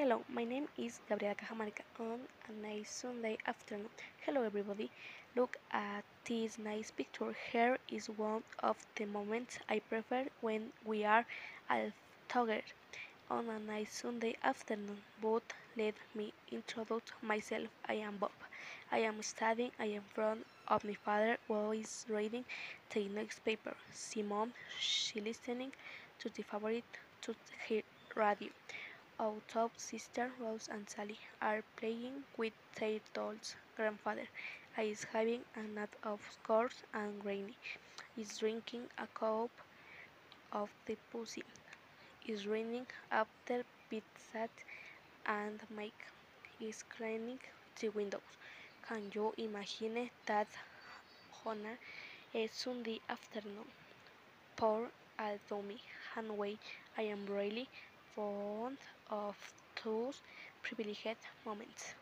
Hello, my name is Gabriela Cajamarca on a nice Sunday afternoon. Hello, everybody. Look at this nice picture. Here is one of the moments I prefer when we are all together on a nice Sunday afternoon. But let me introduce myself. I am Bob. I am studying. I am from of my father who is reading the newspaper. Simon, she listening to the favorite to her radio. Our top sister Rose and Sally are playing with their dolls. Grandfather is having a nap of course and Granny is drinking a cup of the pussy. Is raining after pizza and Mike is cleaning the windows. Can you imagine that honor a Sunday afternoon? Poor old dummy, anyway, I am really fond of those privileged moments.